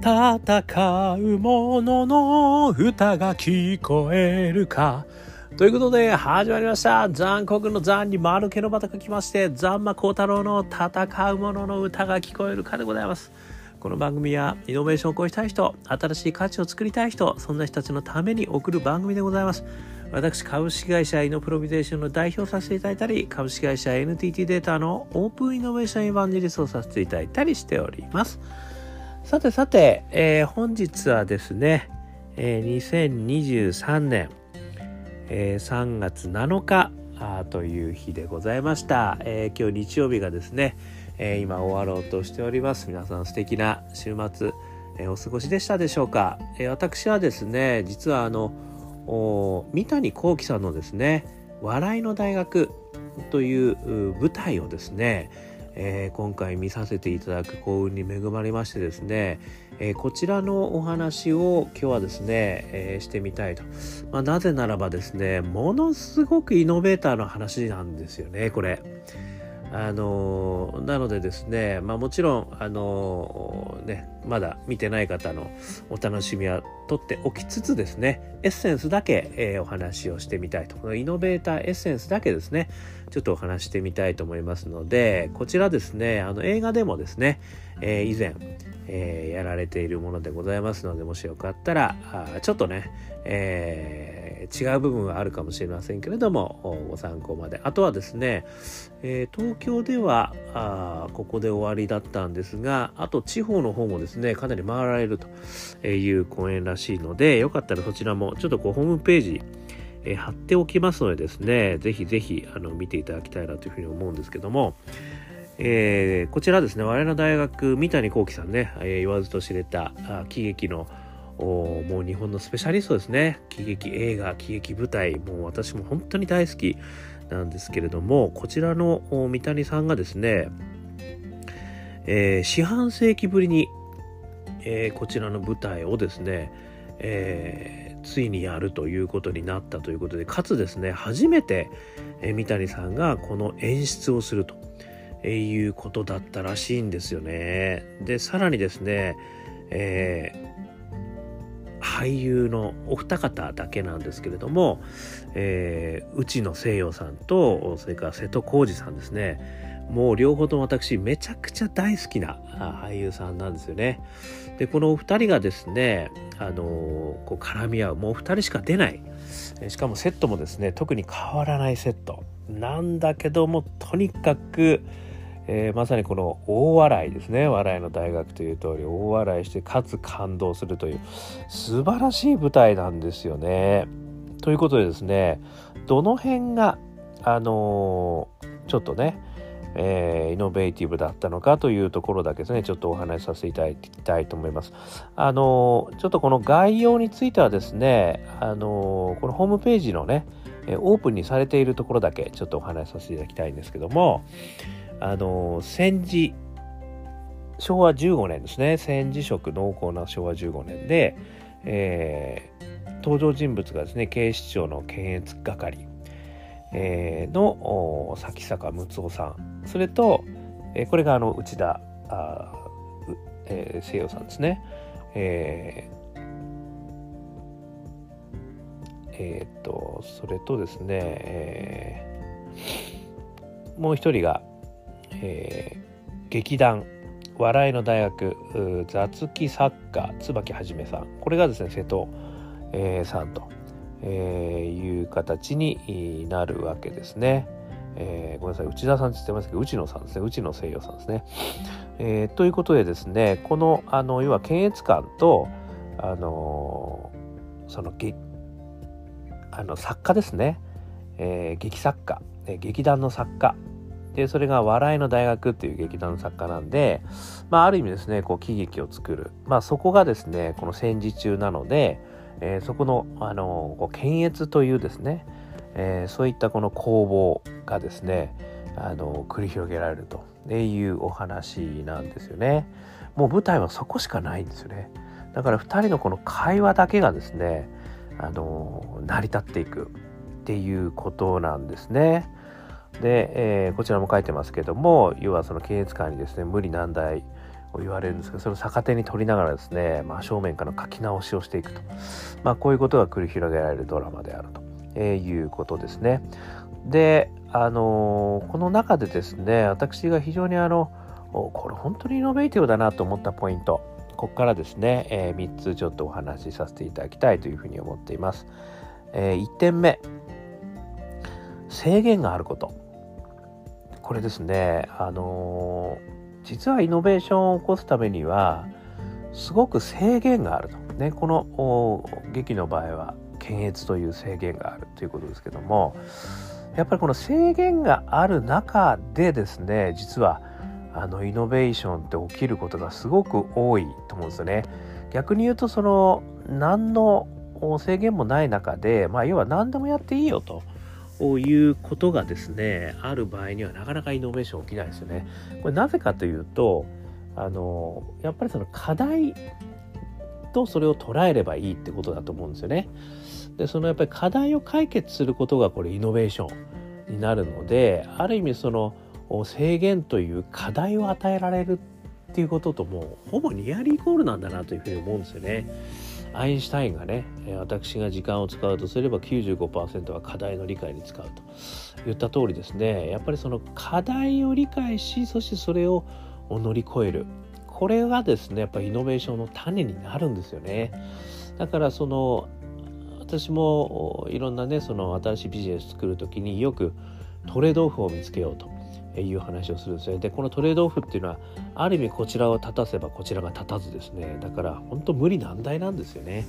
戦う者のの歌が聞こえるか。ということで、始まりました。残酷の残に丸けのバタが来まして、残魔高太郎の戦う者のの歌が聞こえるかでございます。この番組は、イノベーションを起こしたい人、新しい価値を作りたい人、そんな人たちのために送る番組でございます。私、株式会社イノプロビゼーションの代表させていただいたり、株式会社 NTT データのオープンイノベーションエヴァンジリストをさせていただいたりしております。さてさて、えー、本日はですね、えー、2023年、えー、3月7日あという日でございました、えー、今日日曜日がですね、えー、今終わろうとしております。皆さん素敵な週末、えー、お過ごしでしたでしょうか、えー、私はですね実はあの三谷幸喜さんのですね「笑いの大学」という舞台をですねえー、今回見させていただく幸運に恵まれましてですね、えー、こちらのお話を今日はですね、えー、してみたいと、まあ、なぜならばですねものすごくイノベーターの話なんですよねこれ。あのなのでですね、まあ、もちろんあのねまだ見てない方のお楽しみはとっておきつつですね。エッセンスだけ、えー、お話をしてみたいと。このイノベーターエッセンスだけですね。ちょっとお話してみたいと思いますのでこちらですねあの映画でもですね、えー、以前、えー、やられているものでございますのでもしよかったらあちょっとね、えー、違う部分はあるかもしれませんけれどもご参考まで。あとはですね、えー、東京ではあここで終わりだったんですがあと地方の方もですねねかなり回られるという公演らしいのでよかったらそちらもちょっとこうホームページえー、貼っておきますのでですね、ぜひぜひあの見ていただきたいなというふうに思うんですけども、えー、こちらですね、我々の大学、三谷幸喜さんね、えー、言わずと知れたあ喜劇のもう日本のスペシャリストですね。喜劇映画、喜劇舞台、もう私も本当に大好きなんですけれども、こちらの三谷さんがですね、えー、四半世紀ぶりに、えー、こちらの舞台をですね、えー、ついにやるということになったということで、かつですね、初めて、えー、三谷さんがこの演出をすると。えー、いうことだったらしいんですよね。で、さらにですね、えー、俳優のお二方だけなんですけれども、えー、内野聖陽さんと、それから瀬戸康史さんですね。もう両方とも私めちゃくちゃ大好きな俳優さんなんですよね。で、このお二人がですね、あのこう絡み合う、もうお二人しか出ない。しかもセットもですね、特に変わらないセット。なんだけども、とにかく、えー、まさにこの大笑いですね笑いの大学という通り大笑いしてかつ感動するという素晴らしい舞台なんですよね。ということでですねどの辺があのー、ちょっとねえー、イノベーティブだったのかというところだけですねちょっとお話しさせていただきたいと思います。あのちょっとこの概要についてはですねあのこのホームページのねオープンにされているところだけちょっとお話しさせていただきたいんですけどもあの戦時昭和15年ですね戦時色濃厚な昭和15年で、えー、登場人物がですね警視庁の検閲係、えー、の崎坂睦夫さん。それと、えー、これがあの内田あ、えー、西洋さんですね、えーえー、っとそれとですね、えー、もう一人がえー、劇団笑いの大学雑記作家椿はじめさん。これがですね瀬戸、えー、さんと、えー、いう形になるわけですね。えー、ごめんなさい内田さんって言ってますけど内野さんですね内野聖洋さんですね。えー、ということでですねこのあの要は検閲官とあのそのあの作家ですね、えー、劇作家、えー、劇団の作家で、それが笑いの大学っていう劇団の作家なんで、まあ、ある意味ですね、こう、喜劇を作る。まあ、そこがですね、この戦時中なので、えー、そこの、あの、こう検閲というですね、えー、そういったこの攻防がですね、あの、繰り広げられるというお話なんですよね。もう舞台はそこしかないんですよね。だから2人のこの会話だけがですね、あの、成り立っていくっていうことなんですね。で、えー、こちらも書いてますけども要はその検閲官にですね無理難題言われるんですけどそれを逆手に取りながらですね真正面からの書き直しをしていくと、まあ、こういうことが繰り広げられるドラマであると、えー、いうことですね。であのー、この中でですね私が非常にあのこれ本当にイノベーティブだなと思ったポイント。ここからですね、えー、3つちょっとお話しさせていただきたいというふうに思っています。えー、1点目。制限があること。これですねあのー、実はイノベーションを起こすためにはすごく制限があるとねこの劇の場合は検閲という制限があるということですけどもやっぱりこの制限がある中でですね実はあのイノベーションって起きることがすごく多いと思うんですよね。逆に言うとその何の制限もない中で、まあ、要は何でもやっていいよということがですねある場合にはなかなかイノベーション起きないですよね。これなぜかというとあのやっぱりその課題とそれを捉えればいいってことだと思うんですよね。でそのやっぱり課題を解決することがこれイノベーションになるのである意味その制限という課題を与えられるっていうことともほぼニアリーイコールなんだなというふうに思うんですよね。アインシュタインがね私が時間を使うとすれば95%は課題の理解に使うと言った通りですね。やっぱりその課題を理解しそしてそれを乗り越える。これがですねやっぱイノベーションの種になるんですよね。だからその私もいろんなねその新しいビジネス作る時によくトレードオフを見つけようと。いう話をするんですね。でこのトレードオフっていうのはある意味こちらを立たせばこちらが立たずですねだから本当無理難題なんですよね。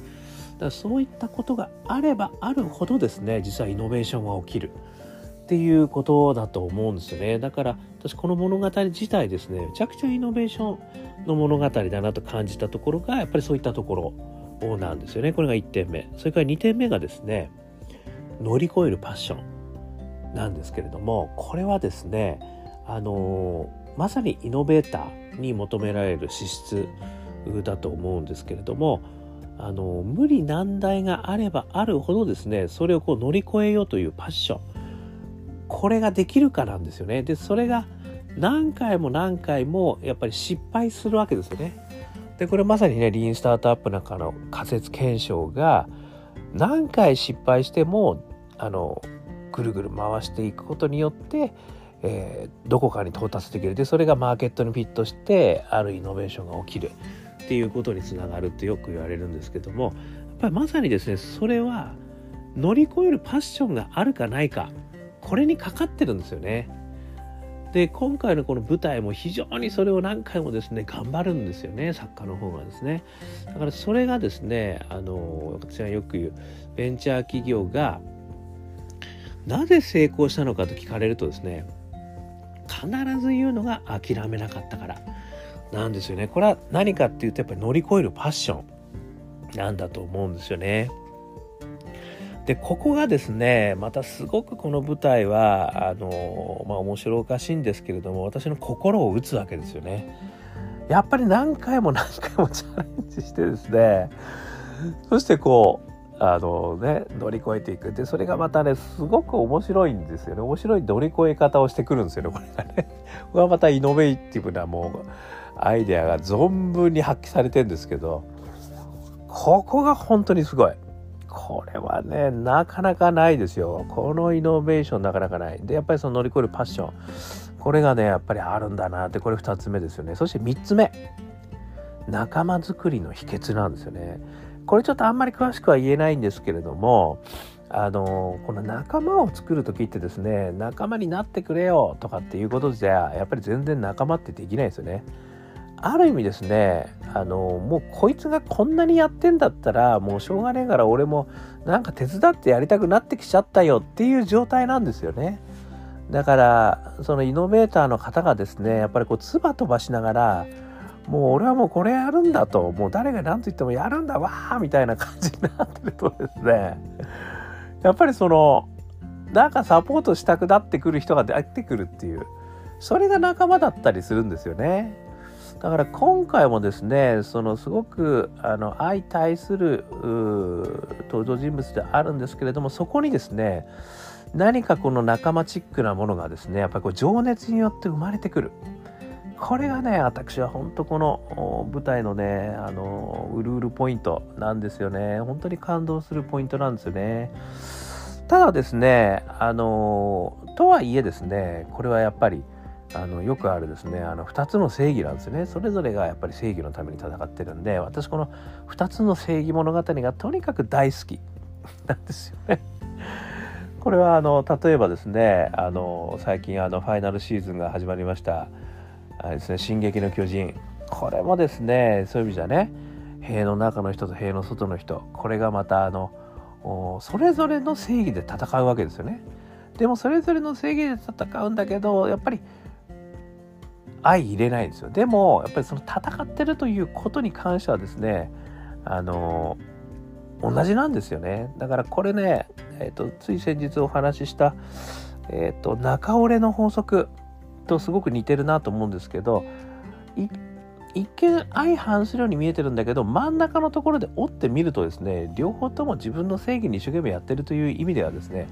だからそういったことがあればあるほどですね実はイノベーションが起きるっていうことだと思うんですよね。だから私この物語自体ですねめちゃくちゃイノベーションの物語だなと感じたところがやっぱりそういったところなんですよね。これが1点目。それから2点目がですね乗り越えるパッションなんですけれどもこれはですねあのまさにイノベーターに求められる資質だと思うんですけれどもあの無理難題があればあるほどですねそれをこう乗り越えようというパッションこれができるかなんですよね。でそれが何回も何回もやっぱり失敗するわけですよね。でこれまさにねリーンスタートアップなんかの仮説検証が何回失敗してもあのぐるぐる回していくことによってえー、どこかに到達できるでそれがマーケットにフィットしてあるイノベーションが起きるっていうことにつながるってよく言われるんですけどもやっぱりまさにですねそれは乗り越えるパッションがあるかないかこれにかかってるんですよね。で今回のこの舞台も非常にそれを何回もですね頑張るんですよね作家の方がですねだからそれがですねあの私がよく言うベンチャー企業がなぜ成功したのかと聞かれるとですね必ず言うのが諦めなかったからなんですよね。これは何かっていうとやっぱり乗り越えるパッションなんだと思うんですよね。でここがですねまたすごくこの舞台はあのまあ面白おかしいんですけれども私の心を打つわけですよね。やっぱり何回も何回もチャレンジしてですねそしてこうあのね乗り越えていく。でそれがまたねすごく面白いんですよね。面白い乗り越え方をしてくるんですよね。これがね。これはまたイノベーティブなもうアイデアが存分に発揮されてるんですけどここが本当にすごい。これはねなかなかないですよ。このイノベーションなかなかない。でやっぱりその乗り越えるパッション。これがねやっぱりあるんだなって。これ2つ目ですよね。そして3つ目。仲間づくりの秘訣なんですよね。これちょっとあんまり詳しくは言えないんですけれどもあのこの仲間を作る時ってですね仲間になってくれよとかっていうことじゃやっぱり全然仲間ってできないですよね。ある意味ですねあのもうこいつがこんなにやってんだったらもうしょうがねえから俺もなんか手伝ってやりたくなってきちゃったよっていう状態なんですよね。だからそのイノベーターの方がですねやっぱりこう唾飛ばしながらもう俺はもうこれやるんだともう誰が何と言ってもやるんだわーみたいな感じになってるとですね やっぱりそのなんかサポートしたくなってくる人が出てくるっていうそれが仲間だったりするんですよね。だから今回もですねそのすごくあの相対する登場人物であるんですけれどもそこにですね何かこの仲間チックなものがですねやっぱりこう情熱によって生まれてくるこれがね私は本当この舞台のねあのうるうるポイントなんですよね。本当に感動するポイントなんですよね。ただですねあのとはいえですねこれはやっぱりあのよくあるですねあの2つの正義なんですね。それぞれがやっぱり正義のために戦ってるんで私この2つの正義物語がとにかく大好きなんですよね。これはあの例えばですねあの最近あのファイナルシーズンが始まりました。あれですね「進撃の巨人」これもですねそういう意味じゃね塀の中の人と塀の外の人これがまたあのそれぞれの正義で戦うわけですよね。でもそれぞれの正義で戦うんだけどやっぱり相入れないんですよ。でもやっぱりその戦ってるということに関してはですねあの同じなんですよね。だからこれね、えーと、つい先日お話しした、えーと、中折れの法則とすごく似てるなと思うんですけど一見相反するように見えてるんだけど真ん中のところで折ってみるとですね両方とも自分の正義に一生懸命やってるという意味ではですね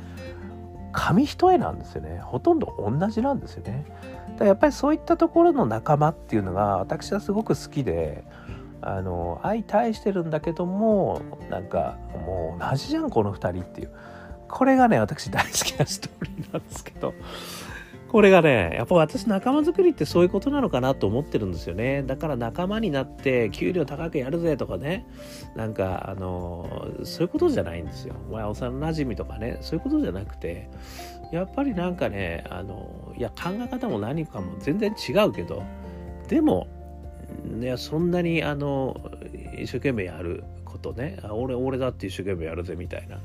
紙一重なんですよね。ほとんど同じなんですよね。だからやっぱりそういったところの仲間っていうのが私はすごく好きであの相対してるんだけどもなんかもう同じじゃんこの2人っていう。これがね私大好きなストーリーなんですけど。これがねやっぱ私仲間作りってそういうことなのかなと思ってるんですよね。だから仲間になって給料高くやるぜとかね。なんかあのそういうことじゃないんですよ。お前幼なじみとかね。そういうことじゃなくてやっぱりなんかねあのいや考え方も何かも全然違うけどでもいやそんなにあの一生懸命やることね。俺俺だって一生懸命やるぜみたいな。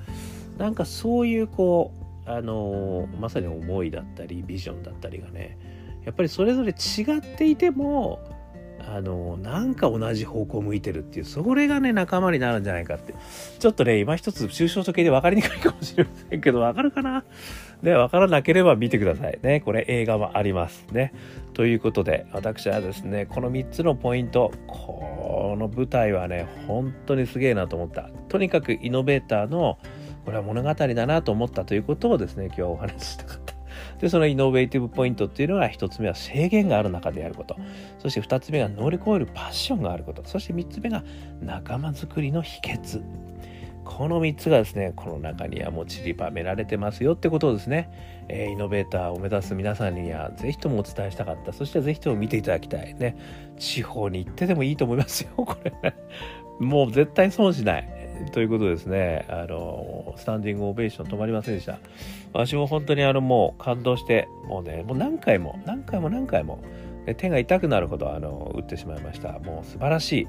なんかそういうこうあのまさに思いだったりビジョンだったりがねやっぱりそれぞれ違っていてもあのなんか同じ方向向いてるっていうそれがね仲間になるんじゃないかって。ちょっとね今一つ抽象的で分かりにくいかもしれませんけど分かるかな？ね分からなければ見てください。ねこれ映画もありますね。ということで私はですねこの3つのポイントこの舞台はね本当にすげえなと思った。とにかくイノベーターのこれは物語だなと思ったということをですね今日お話ししたかった。でそのイノベーティブポイントっていうのは1つ目は制限がある中でやること。そして2つ目が乗り越えるパッションがあること。そして3つ目が仲間づくりの秘訣。この3つがですねこの中にはもう散りばめられてますよってことをですね、えー、イノベーターを目指す皆さんにはぜひともお伝えしたかった。そしてぜひとも見ていただきたいね。地方に行ってでもいいと思いますよこれ。もう絶対損しない。ということですね、あの、スタンディングオベーション止まりませんでした。私も本当にあの、もう感動して、もうね、もう何回も、何回も何回も、手が痛くなるほど、あの、打ってしまいました。もう素晴らしい、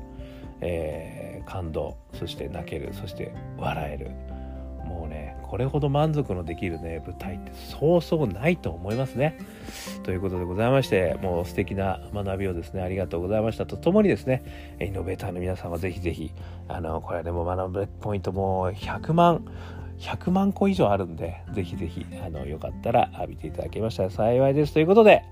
えー、感動、そして泣ける、そして笑える。もうね、これほど満足のできるね、舞台ってそうそうないと思いますね。ということでございまして、もう素敵な学びをですね、ありがとうございましたとともにですね、イノベーターの皆さんはぜひぜひ、あの、これでも学ぶポイントも100万、100万個以上あるんで、ぜひぜひ、あの、よかったら見ていただけましたら幸いです。ということで、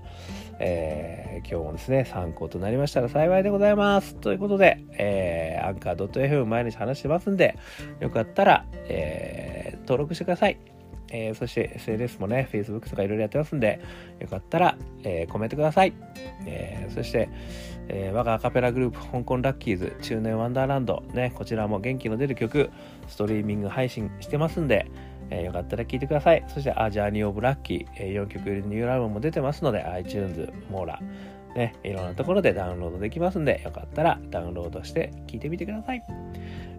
えー、今日もですね、参考となりましたら幸いでございます。ということで、えー、アンカー .fm 毎日話してますんで、よかったら、えー、登録してください。えー、そして SNS もね、Facebook とかいろいろやってますんで、よかったら、えー、コメントください。えー、そして、えー、我がアカペラグループ、香港ラッキーズ、中年ワンダーランド、ね、こちらも元気の出る曲、ストリーミング配信してますんで、えー、よかったら聴いてください。そして、アジャーニー・オブ・ラッキー、えー、4曲入りニューアルバムも出てますので、iTunes、モーラ、ね、いろんなところでダウンロードできますんで、よかったらダウンロードして聴いてみてください。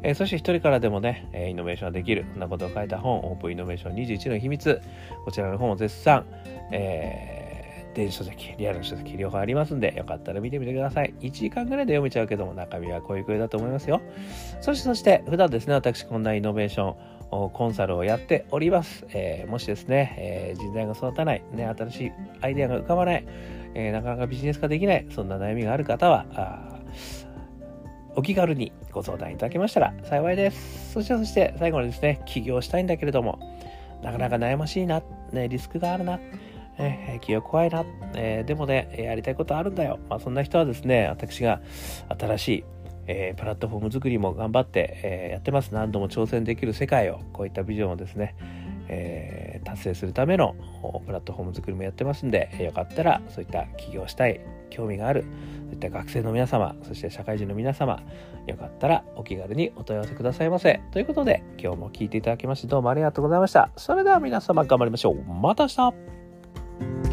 えー、そして一人からでもね、えイノベーションができる、そんなことを書いた本、オープンイノベーション21の秘密、こちらの本を絶賛、えー、電子書籍、リアルの書籍、両方ありますんで、よかったら見てみてください。1時間ぐらいで読めちゃうけども、中身はこういう声だと思いますよ。そして、そして、普段ですね、私、こんなイノベーション、コンサルをやっております。えー、もしですね、えー、人材が育たない、ね、新しいアイデアが浮かばない、えー、なかなかビジネス化できない、そんな悩みがある方は、あお気軽にご相談いただけましたら幸いです。そしてそして最後にですね、起業したいんだけれども、なかなか悩ましいな、ね、リスクがあるな、えー、起業怖いな、えー、でもね、やりたいことあるんだよ。まあそんな人はですね、私が新しい、えー、プラットフォーム作りも頑張って、えやってます。何度も挑戦できる世界を、こういったビジョンをですね、え達成するためのプラットフォーム作りもやってますんで、よかったらそういった起業したい興味があるそういった学生の皆様そして社会人の皆様よかったらお気軽にお問い合わせくださいませ。ということで今日も聞いていただきましてどうもありがとうございました。それでは皆様頑張りましょう。また明日。